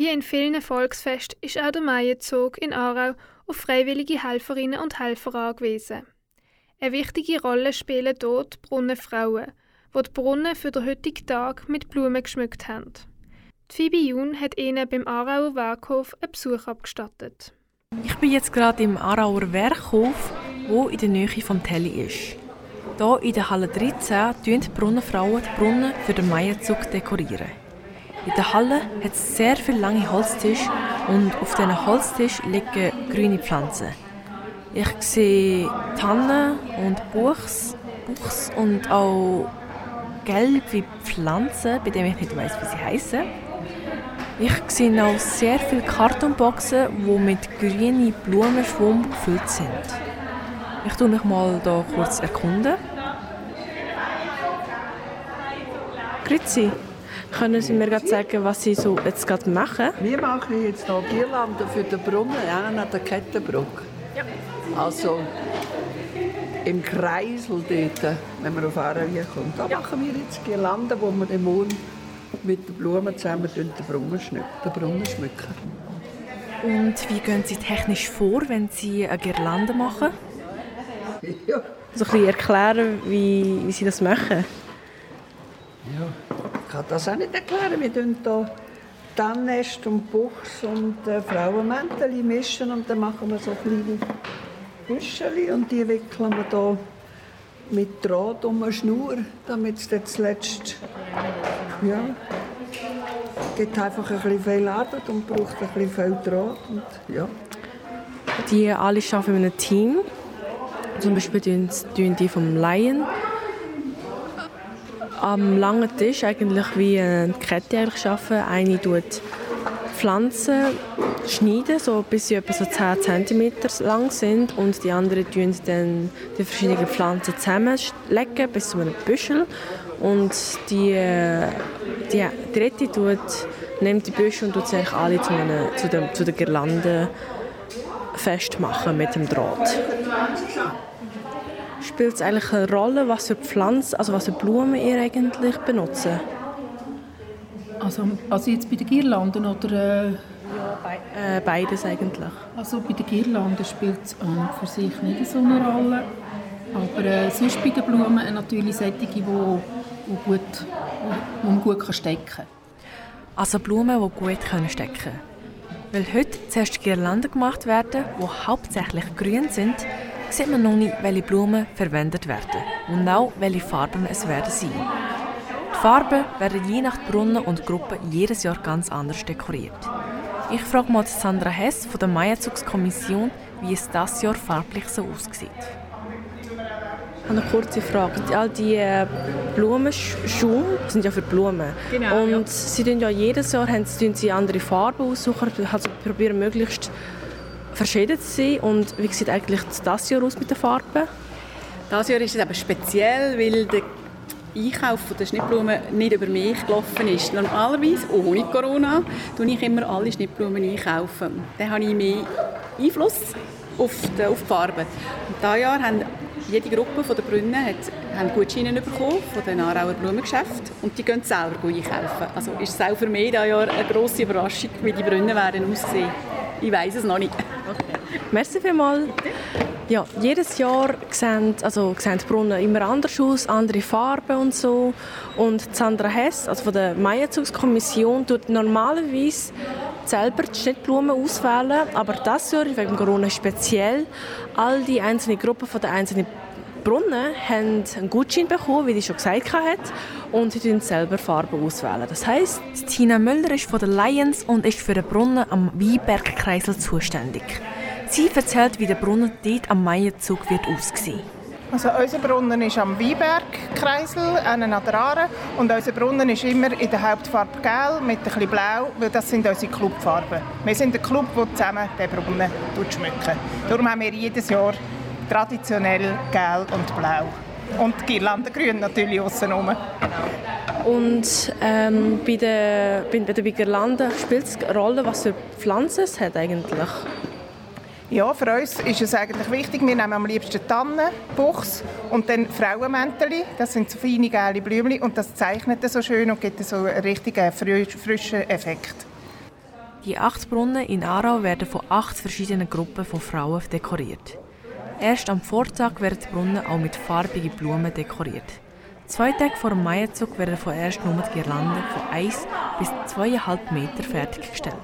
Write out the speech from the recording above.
Wie in vielen Volksfesten ist auch der Maienzug in Aarau auf freiwillige Helferinnen und Helfer angewiesen. Eine wichtige Rolle spielen dort die Brunnenfrauen, die die Brunnen für den heutigen Tag mit Blumen geschmückt haben. Die Phoebe Jun hat ihnen beim Aarauer Werkhof einen Besuch abgestattet. Ich bin jetzt gerade im Aarauer Werkhof, wo in der Nähe vom Telly ist. Hier in der Halle 13 dekorieren die Brunnenfrauen die Brunnen für den Maienzug. Dekorieren. In der Halle hat es sehr viele lange Holztische und auf diesen Holztisch liegen grüne Pflanzen. Ich sehe Tannen und Buchs, Buchs und auch gelbe Pflanzen, bei denen ich nicht weiß, wie sie heißen. Ich sehe auch sehr viele Kartonboxen, die mit grünen Blumenschwumm gefüllt sind. Ich tue mich mal hier kurz erkunden. Grüezi. Können Sie mir gerade sagen, was Sie so jetzt gerade machen? Wir machen jetzt hier Girlanden für den Brunnen an der Kettenbrücke. Ja. Also im Kreisel dort, wenn man auf Aarau kommt. Da ja. machen wir jetzt Girlanden, wo wir den Mond mit den Blumen zusammen den Brunnen, den Brunnen schmücken. Und wie gehen Sie technisch vor, wenn Sie eine Girlande machen? Ja. So ein bisschen erklären, wie, wie Sie das machen? Ja, kann das auch nicht erklären. Wir mischen hier Tannest und Buchs und äh, Frauenmäntel mischen und dann machen wir so kleine Büschel und die wickeln wir hier mit Draht um eine Schnur, damit es dann zuletzt ja, gibt einfach ein bisschen viel Arbeit und braucht ein bisschen viel Draht und, ja. Die alle arbeiten in einem Team. Zum Beispiel die vom Lion am langen Tisch eigentlich wie eine Kette eigentlich arbeiten. Eine tut Pflanzen schneiden, so bis sie etwa so 10 cm lang sind und die andere tun dann die verschiedenen Pflanzen zusammenlegen bis zu einem Büschel und die, die dritte tut, nimmt die Büschel und tut sie alle zu, einer, zu, der, zu der Girlande festmachen mit dem Draht. Spielt es eigentlich eine Rolle, was für Pflanzen, also was für Blumen ihr eigentlich benutzt? Also, also jetzt bei den Girlanden oder? Äh ja, be äh, beides eigentlich. Also bei den Girlanden spielt es ähm, für sich nicht so eine Rolle. Aber äh, sonst bei den Blumen natürlich solche, die, die, gut, wo man gut stecken kann. Also Blumen, die gut stecken können. Weil heute zuerst Girlanden gemacht werden, die hauptsächlich grün sind, sieht man noch nicht, welche Blumen verwendet werden und auch welche Farben es werden sein. Die Farben werden je nach Brunnen und Gruppe jedes Jahr ganz anders dekoriert. Ich frage mal Sandra Hess von der Maienzugskommission, wie es das Jahr farblich so aussieht. Ich habe eine kurze Frage. All die äh, Blumenschuhe sind ja für Blumen. Genau, und ja. sie tun ja jedes Jahr haben sie, sie andere Farben aussuchen, also probieren möglichst verschieden sein. Und wie sieht eigentlich das Jahr aus mit den Farben? Das Jahr ist es eben speziell, weil der Einkauf der Schnittblumen nicht über mich gelaufen ist. Normalerweise, ohne Corona, tue ich immer alle Schnittblumen einkaufen. Dann habe ich mehr Einfluss auf die, auf die Farbe. Und dieses Jahr haben jede Gruppe der Brunnen hat, haben Gutscheine bekommen von den Aarauer Blumengeschäften und die gehen selber einkaufen. Also ist es auch für mich dieses Jahr eine grosse Überraschung, wie die Brunnen werden aussehen. Ich weiß es noch nicht. Okay. Merci vielmals. Ja, jedes Jahr sehen, also sehen die Brunnen immer anders aus, andere Farben und so. Und Sandra Hess, also von der Maienzugskommission, tut normalerweise selber die Schnittblumen auswählen, aber das Jahr wegen Corona speziell. All die einzelnen Gruppen von der einzelnen Brunnen haben einen Gutschein bekommen, wie ich schon gesagt habe, und sie tun selber Farben auswählen. Das heisst, Tina Müller ist von den Lions und ist für den Brunnen am Weinbergkreisel zuständig. Sie erzählt, wie der Brunnen dort am Maienzug wird aussehen. Also unser Brunnen ist am Weinbergkreisel, an der Aare. Und unser Brunnen ist immer in der Hauptfarbe gelb mit bisschen blau, weil das sind unsere Clubfarben. Wir sind ein Club, der zusammen den Brunnen schmücken. Darum haben wir jedes Jahr traditionell gelb und blau. Und Girlandengrün natürlich außenrum. Und ähm, bei der, bei der Girlande spielt es eine Rolle, was für Pflanzen es hat eigentlich? Ja, für uns ist es eigentlich wichtig, wir nehmen am liebsten Tannen, Buchs und dann Frauenmäntel. Das sind so feine, gelbe Blümchen und das zeichnet so schön und gibt so einen richtigen frischen Effekt. Die acht Brunnen in Aarau werden von acht verschiedenen Gruppen von Frauen dekoriert. Erst am Vortag werden die Brunnen auch mit farbigen Blumen dekoriert. Zwei Tage vor dem Maienzug werden vorerst nur die Girlanden von 1 bis 2,5 Meter fertiggestellt.